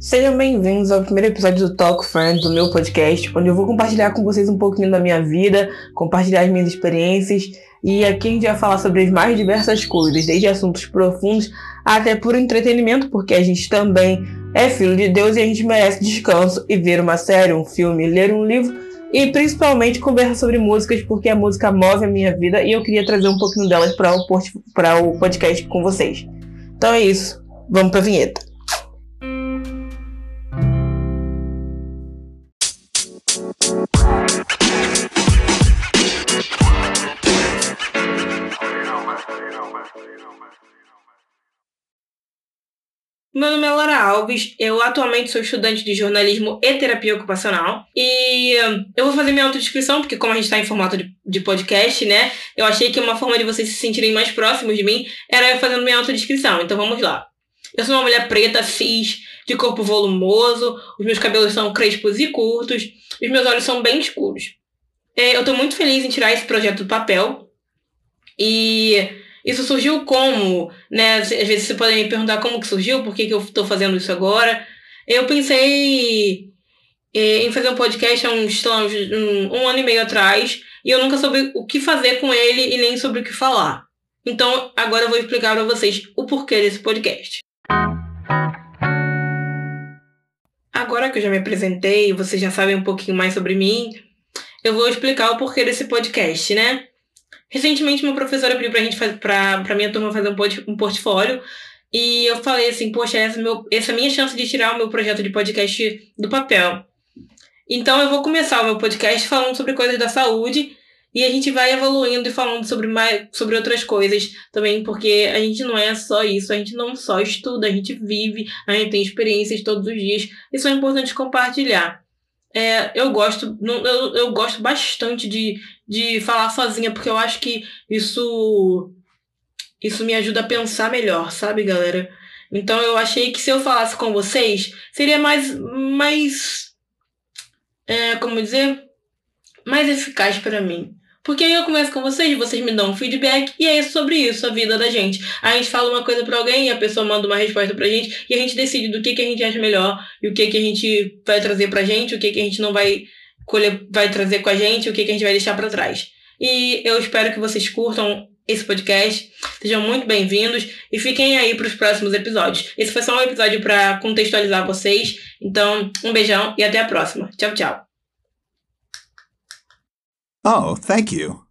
Sejam bem-vindos ao primeiro episódio do Talk Friends, do meu podcast, onde eu vou compartilhar com vocês um pouquinho da minha vida, compartilhar as minhas experiências e aqui a gente vai falar sobre as mais diversas coisas, desde assuntos profundos até por entretenimento, porque a gente também é filho de Deus e a gente merece descanso e ver uma série, um filme, ler um livro e principalmente conversar sobre músicas, porque a música move a minha vida e eu queria trazer um pouquinho delas para o podcast com vocês. Então é isso, vamos para a vinheta. Meu nome é Laura Alves, eu atualmente sou estudante de jornalismo e terapia ocupacional. E hum, eu vou fazer minha autodescrição, porque como a gente está em formato de, de, podcast, né? Eu achei que uma forma de vocês se sentirem mais próximos de mim era fazendo minha autodescrição. Então vamos lá. Eu sou uma mulher preta, cis, de corpo volumoso, os meus cabelos são crespos e curtos, os meus olhos são bem escuros. É, eu estou muito feliz em tirar esse projeto do papel. E isso surgiu como, né? Às vezes você pode me perguntar como que surgiu, por que, que eu estou fazendo isso agora. Eu pensei é, em fazer um podcast há uns, um, um ano e meio atrás, e eu nunca soube o que fazer com ele e nem sobre o que falar. Então, agora eu vou explicar para vocês o porquê desse podcast. Agora que eu já me apresentei, vocês já sabem um pouquinho mais sobre mim, eu vou explicar o porquê desse podcast, né? Recentemente, uma professora pediu pra gente fazer, pra, pra minha turma fazer um, um portfólio. E eu falei assim, poxa, essa, meu, essa é a minha chance de tirar o meu projeto de podcast do papel. Então eu vou começar o meu podcast falando sobre coisas da saúde e a gente vai evoluindo e falando sobre mais sobre outras coisas também, porque a gente não é só isso, a gente não só estuda, a gente vive, a gente tem experiências todos os dias. Isso é importante compartilhar. É, eu gosto, eu, eu gosto bastante de, de falar sozinha, porque eu acho que isso, isso me ajuda a pensar melhor, sabe, galera? Então eu achei que se eu falasse com vocês, seria mais, mais, é, como dizer, mais eficaz para mim. Porque aí eu começo com vocês, vocês me dão um feedback e é sobre isso, a vida da gente. A gente fala uma coisa para alguém e a pessoa manda uma resposta pra gente e a gente decide do que, que a gente acha melhor e o que, que a gente vai trazer pra gente, o que, que a gente não vai colher, vai trazer com a gente, o que, que a gente vai deixar para trás. E eu espero que vocês curtam esse podcast. Sejam muito bem-vindos e fiquem aí para os próximos episódios. Esse foi só um episódio para contextualizar vocês. Então, um beijão e até a próxima. Tchau, tchau. Oh, thank you.